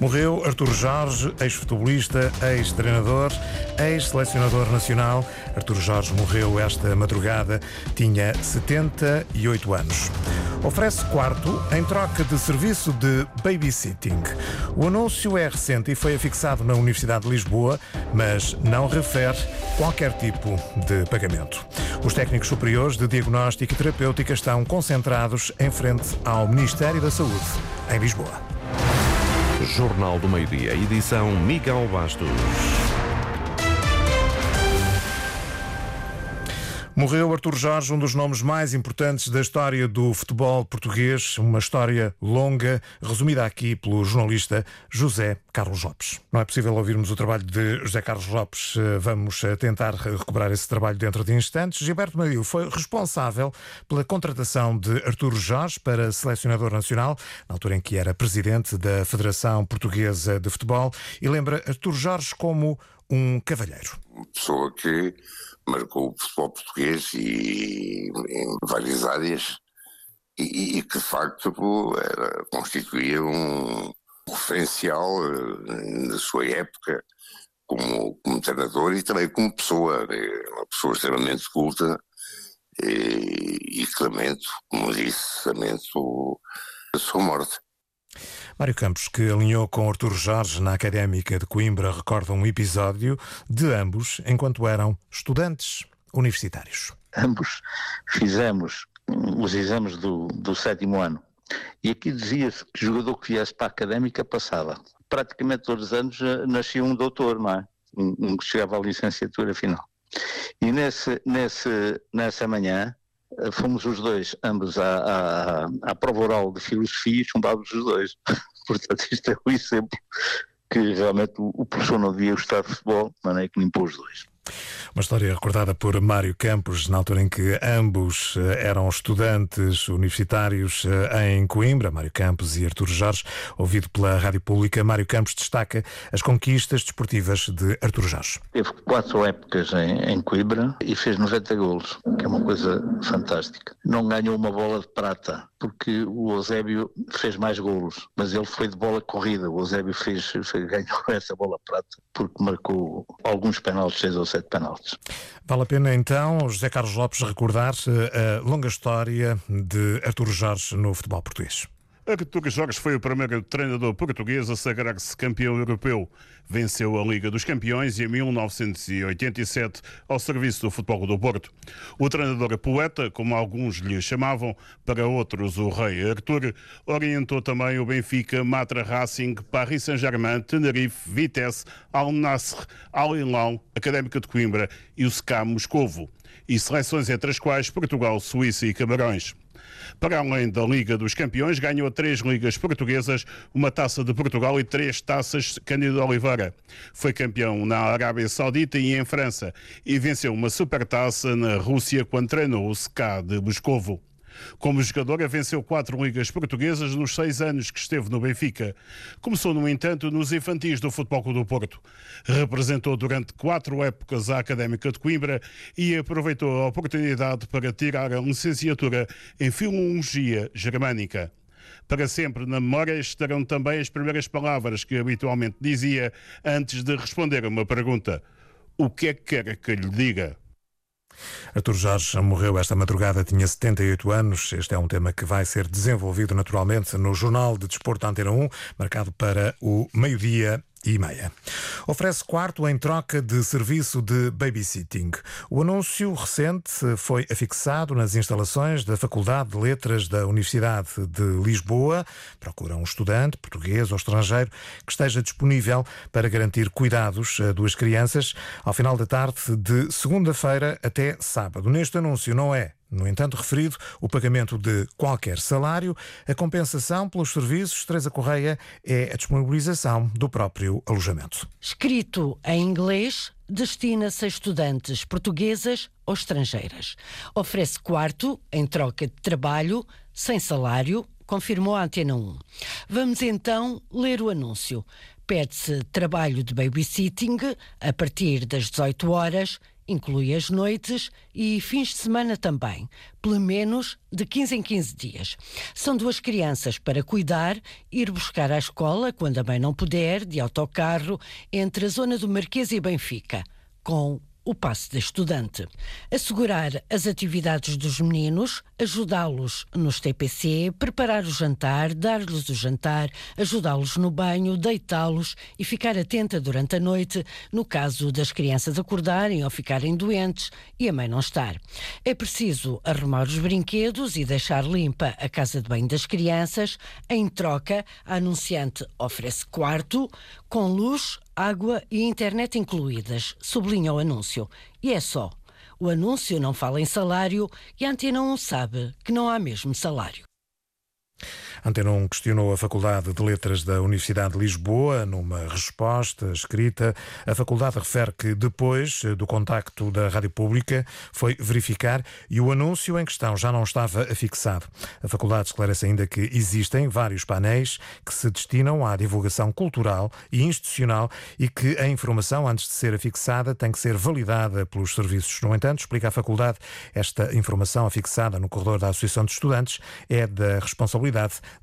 Morreu Artur Jorge, ex-futebolista, ex-treinador, ex-selecionador nacional. Artur Jorge morreu esta madrugada, tinha 78 anos. Oferece quarto em troca de serviço de babysitting. O anúncio é recente e foi afixado na Universidade de Lisboa, mas não refere qualquer tipo de pagamento. Os técnicos superiores de diagnóstico e terapêutica estão concentrados em frente ao Ministério da Saúde, em Lisboa. Jornal do Meio-Dia, edição Miguel Bastos. Morreu Artur Jorge, um dos nomes mais importantes da história do futebol português, uma história longa, resumida aqui pelo jornalista José Carlos Lopes. Não é possível ouvirmos o trabalho de José Carlos Lopes, eh, vamos eh, tentar recuperar esse trabalho dentro de instantes. Gilberto Mario foi responsável pela contratação de Artur Jorge para selecionador nacional, na altura em que era presidente da Federação Portuguesa de Futebol, e lembra Artur Jorge como um cavalheiro. Uma pessoa que marcou o futebol português e em várias áreas e, e que de facto era, constituía um referencial na eh, sua época como, como treinador e também como pessoa, né? uma pessoa extremamente culta e, e que lamento, como disse, lamento a sua morte. Mário Campos, que alinhou com Artur Jorge na Académica de Coimbra, recorda um episódio de ambos enquanto eram estudantes universitários. Ambos fizemos os exames do, do sétimo ano. E aqui dizia-se que o jogador que viesse para a académica passava. Praticamente todos os anos eh, nascia um doutor, não é? Um, que chegava à licenciatura final. E nesse, nesse, nessa manhã fomos os dois, ambos, à, à, à prova oral de filosofia e chumbámos os dois. Portanto, isto é um exemplo que realmente o, o professor não devia gostar de futebol, mas é que limpou os dois. Uma história recordada por Mário Campos, na altura em que ambos eh, eram estudantes universitários eh, em Coimbra, Mário Campos e Artur Jorge, ouvido pela Rádio Pública. Mário Campos destaca as conquistas desportivas de Artur Jorge. Teve quatro épocas em, em Coimbra e fez 90 golos, que é uma coisa fantástica. Não ganhou uma bola de prata, porque o Eusébio fez mais golos, mas ele foi de bola corrida. O Eusébio fez, fez ganhou essa bola prata porque marcou alguns penaltis, seis ou sete penaltis. Vale a pena então, José Carlos Lopes, recordar a longa história de Artur Jorge no futebol português. Artur Jorge foi o primeiro treinador português a sagrar-se campeão europeu. Venceu a Liga dos Campeões em 1987 ao serviço do Futebol do Porto. O treinador poeta, como alguns lhe chamavam, para outros o rei Artur, orientou também o Benfica, Matra Racing, Paris Saint-Germain, Tenerife, Vitesse, Al Nasser, Al Hilal, Académica de Coimbra e o SCA Moscovo. E seleções entre as quais Portugal, Suíça e Camarões. Para além da Liga dos Campeões, ganhou três ligas portuguesas, uma taça de Portugal e três taças Cândido Oliveira. Foi campeão na Arábia Saudita e em França e venceu uma supertaça na Rússia quando treinou o SK de Moscovo. Como jogadora, venceu quatro ligas portuguesas nos seis anos que esteve no Benfica. Começou, no entanto, nos infantis do Futebol Clube do Porto. Representou durante quatro épocas a Académica de Coimbra e aproveitou a oportunidade para tirar a licenciatura em Filologia Germânica. Para sempre na memória estarão também as primeiras palavras que habitualmente dizia antes de responder a uma pergunta. O que é que quer que lhe diga? Artur Jorge morreu esta madrugada, tinha 78 anos. Este é um tema que vai ser desenvolvido naturalmente no Jornal de Desporto Antena 1, marcado para o meio-dia e meia. Oferece quarto em troca de serviço de babysitting. O anúncio recente foi afixado nas instalações da Faculdade de Letras da Universidade de Lisboa. Procura um estudante, português ou estrangeiro, que esteja disponível para garantir cuidados a duas crianças ao final da tarde de segunda-feira até sábado. Neste anúncio não é no entanto, referido o pagamento de qualquer salário, a compensação pelos serviços Teresa Correia é a disponibilização do próprio alojamento. Escrito em inglês, destina-se a estudantes portuguesas ou estrangeiras. Oferece quarto em troca de trabalho, sem salário, confirmou a Antena 1. Vamos então ler o anúncio. Pede-se trabalho de babysitting a partir das 18 horas inclui as noites e fins de semana também, pelo menos de 15 em 15 dias. São duas crianças para cuidar, ir buscar à escola quando a mãe não puder, de autocarro, entre a zona do Marquês e Benfica, com o passe de estudante. Assegurar as atividades dos meninos, ajudá-los nos TPC, preparar o jantar, dar-lhes o jantar, ajudá-los no banho, deitá-los e ficar atenta durante a noite no caso das crianças acordarem ou ficarem doentes e a mãe não estar. É preciso arrumar os brinquedos e deixar limpa a casa de banho das crianças. Em troca, a anunciante oferece quarto com luz, água e internet incluídas, sublinha o anúncio. E é só. O anúncio não fala em salário e a Antena 1 sabe que não há mesmo salário. Antena 1 questionou a Faculdade de Letras da Universidade de Lisboa numa resposta escrita. A faculdade refere que depois do contacto da Rádio Pública foi verificar e o anúncio em questão já não estava afixado. A faculdade esclarece ainda que existem vários painéis que se destinam à divulgação cultural e institucional e que a informação, antes de ser afixada, tem que ser validada pelos serviços. No entanto, explica a faculdade, esta informação afixada no corredor da Associação de Estudantes é da responsabilidade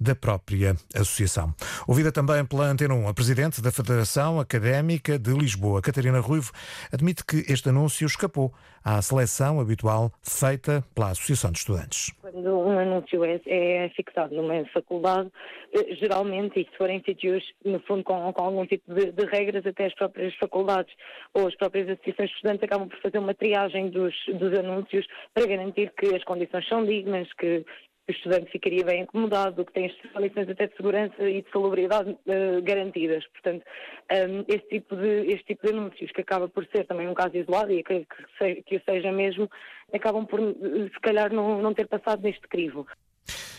da própria associação. Ouvida também pela Antena 1, a presidente da Federação Académica de Lisboa, Catarina Ruivo, admite que este anúncio escapou à seleção habitual feita pela Associação de Estudantes. Quando um anúncio é, é fixado numa faculdade, eh, geralmente, e se forem sítios, no fundo, com, com algum tipo de, de, regras, até as próprias faculdades ou as próprias associações de estudantes acabam por fazer uma triagem dos, dos anúncios para garantir que as condições são dignas, que o estudante ficaria bem acomodado, que tem as condições até de segurança e de salubridade uh, garantidas. Portanto, um, ehm, este, tipo de, este tipo de anúncios, que acaba por ser também um caso isolado e que, que, que o seja mesmo, acabam por, se calhar, não, não ter passado neste crivo.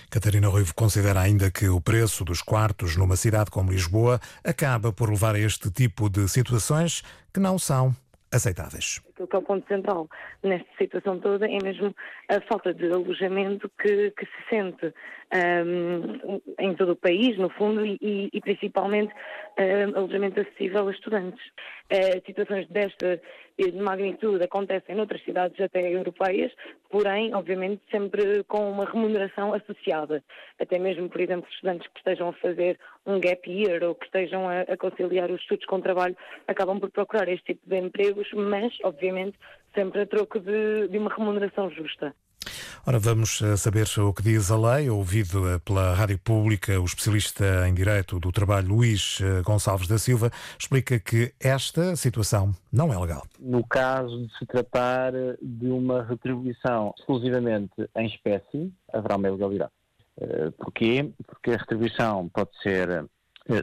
Catarina Ruivo considera ainda que o preço dos quartos numa cidade como Lisboa acaba por levar a este tipo de situações que não são aceitáveis. Aquilo que é o ponto central nesta situação toda é mesmo a falta de alojamento que, que se sente um, em todo o país, no fundo, e, e principalmente um, alojamento acessível a estudantes. Uh, situações desta magnitude acontecem noutras cidades até europeias, porém, obviamente, sempre com uma remuneração associada. Até mesmo, por exemplo, estudantes que estejam a fazer um gap year ou que estejam a, a conciliar os estudos com o trabalho acabam por procurar este tipo de empregos, mas, obviamente, sempre a troco de, de uma remuneração justa. Ora, vamos eh, saber o que diz a lei. Ouvido eh, pela Rádio Pública, o especialista em Direito do Trabalho, Luís eh, Gonçalves da Silva, explica que esta situação não é legal. No caso de se tratar de uma retribuição exclusivamente em espécie, haverá uma ilegalidade. Porquê? Porque a retribuição pode ser,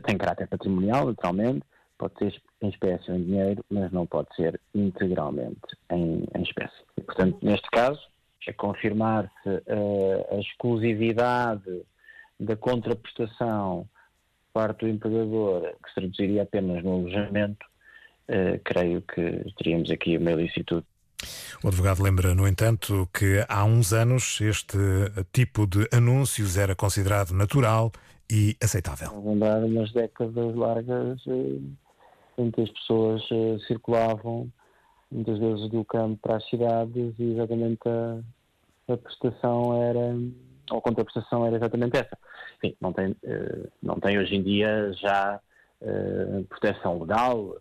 tem caráter patrimonial, naturalmente, pode ser em espécie ou em dinheiro, mas não pode ser integralmente em, em espécie. E, portanto, neste caso, é confirmar-se uh, a exclusividade da contraprestação parte do empregador, que se traduziria apenas no alojamento, uh, creio que teríamos aqui uma ilicitude. O advogado lembra, no entanto, que há uns anos este tipo de anúncios era considerado natural e aceitável. Vão dar umas décadas largas uh, em que as pessoas circulavam muitas vezes do campo para as cidades e exatamente a, a prestação era, ou contraprestação era exatamente essa. Enfim, não tem, uh, não tem hoje em dia já uh, proteção legal,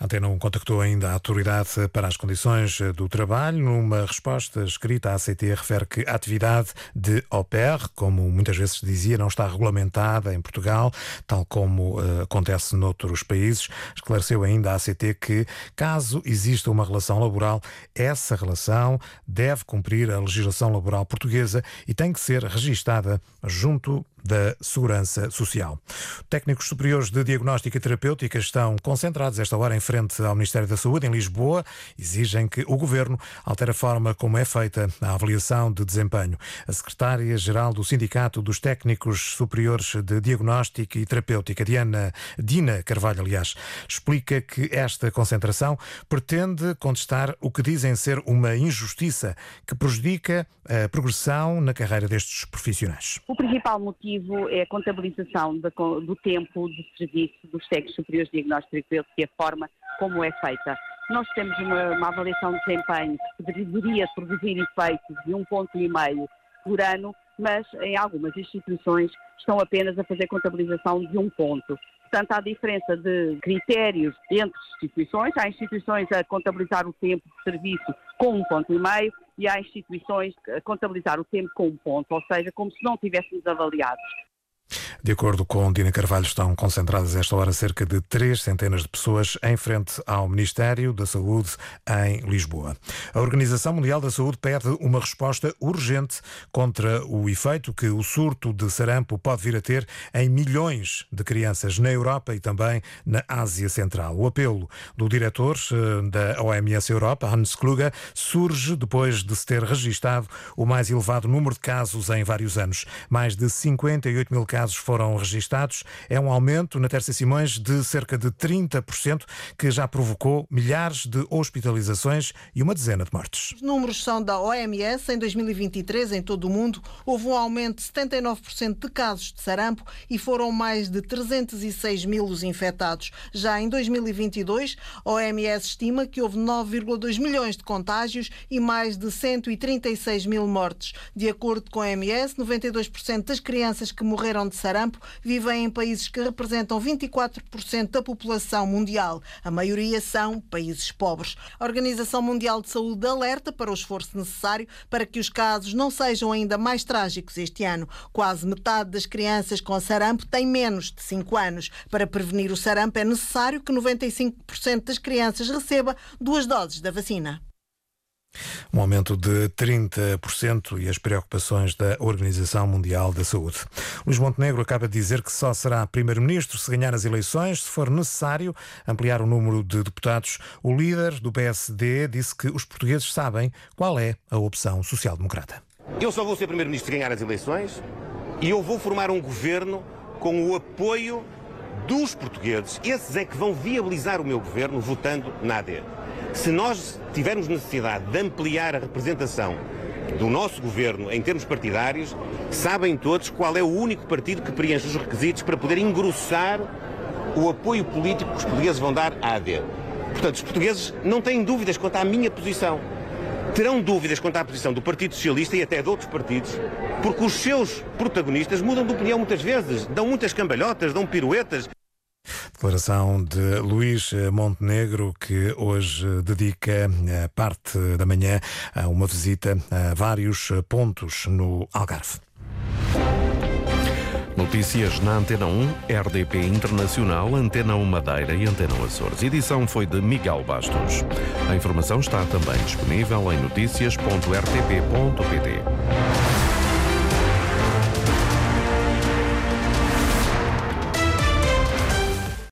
Antena 1 contactou ainda a autoridade para as condições do trabalho. Numa resposta escrita, a ACT refere que a atividade de au pair, como muitas vezes se dizia, não está regulamentada em Portugal, tal como uh, acontece noutros países. Esclareceu ainda a ACT que, caso exista uma relação laboral, essa relação deve cumprir a legislação laboral portuguesa e tem que ser registada junto da Segurança Social. Técnicos superiores de diagnóstica e terapêutica estão concentrados esta hora em frente ao Ministério da Saúde, em Lisboa, exigem que o Governo altere a forma como é feita a avaliação de desempenho. A secretária-geral do Sindicato dos Técnicos Superiores de Diagnóstica e Terapêutica, Diana, Dina Carvalho, aliás, explica que esta concentração pretende contestar o que dizem ser uma injustiça que prejudica a progressão na carreira destes profissionais. O principal motivo é a contabilização do tempo de serviço dos técnicos superiores de diagnóstico e a forma como é feita. nós temos uma, uma avaliação de desempenho que deveria produzir efeitos de um ponto e meio por ano, mas em algumas instituições estão apenas a fazer contabilização de um ponto. Portanto, há diferença de critérios entre instituições. Há instituições a contabilizar o tempo de serviço com um ponto e meio e há instituições a contabilizar o tempo com um ponto, ou seja, como se não tivéssemos avaliados. De acordo com Dina Carvalho, estão concentradas esta hora cerca de três centenas de pessoas em frente ao Ministério da Saúde em Lisboa. A Organização Mundial da Saúde pede uma resposta urgente contra o efeito que o surto de sarampo pode vir a ter em milhões de crianças na Europa e também na Ásia Central. O apelo do diretor eh, da OMS Europa, Hans Kluge, surge depois de se ter registado o mais elevado número de casos em vários anos. Mais de 58 mil casos foram registados. É um aumento na Terça Simões de cerca de 30%, que já provocou milhares de hospitalizações e uma dezena de mortes. Os números são da OMS. Em 2023, em todo o mundo, houve um aumento de 79% de casos de sarampo e foram mais de 306 mil os infectados. Já em 2022, a OMS estima que houve 9,2 milhões de contágios e mais de 136 mil mortes. De acordo com a OMS, 92% das crianças que morreram de sarampo sarampo vivem em países que representam 24% da população mundial. A maioria são países pobres. A Organização Mundial de Saúde alerta para o esforço necessário para que os casos não sejam ainda mais trágicos este ano. Quase metade das crianças com sarampo tem menos de 5 anos. Para prevenir o sarampo é necessário que 95% das crianças receba duas doses da vacina. Um aumento de 30% e as preocupações da Organização Mundial da Saúde. Luís Montenegro acaba de dizer que só será primeiro-ministro se ganhar as eleições, se for necessário ampliar o número de deputados. O líder do PSD disse que os portugueses sabem qual é a opção social-democrata. Eu só vou ser primeiro-ministro se ganhar as eleições e eu vou formar um governo com o apoio dos portugueses. Esses é que vão viabilizar o meu governo votando na AD. Se nós tivermos necessidade de ampliar a representação do nosso governo em termos partidários, sabem todos qual é o único partido que preenche os requisitos para poder engrossar o apoio político que os portugueses vão dar à AD. Portanto, os portugueses não têm dúvidas quanto à minha posição. Terão dúvidas quanto à posição do Partido Socialista e até de outros partidos, porque os seus protagonistas mudam de opinião muitas vezes, dão muitas cambalhotas, dão piruetas. Declaração de Luís Montenegro, que hoje dedica a parte da manhã a uma visita a vários pontos no Algarve. Notícias na Antena 1, RDP Internacional, Antena 1 Madeira e Antena Açores. Edição foi de Miguel Bastos. A informação está também disponível em notícias.rtp.pt.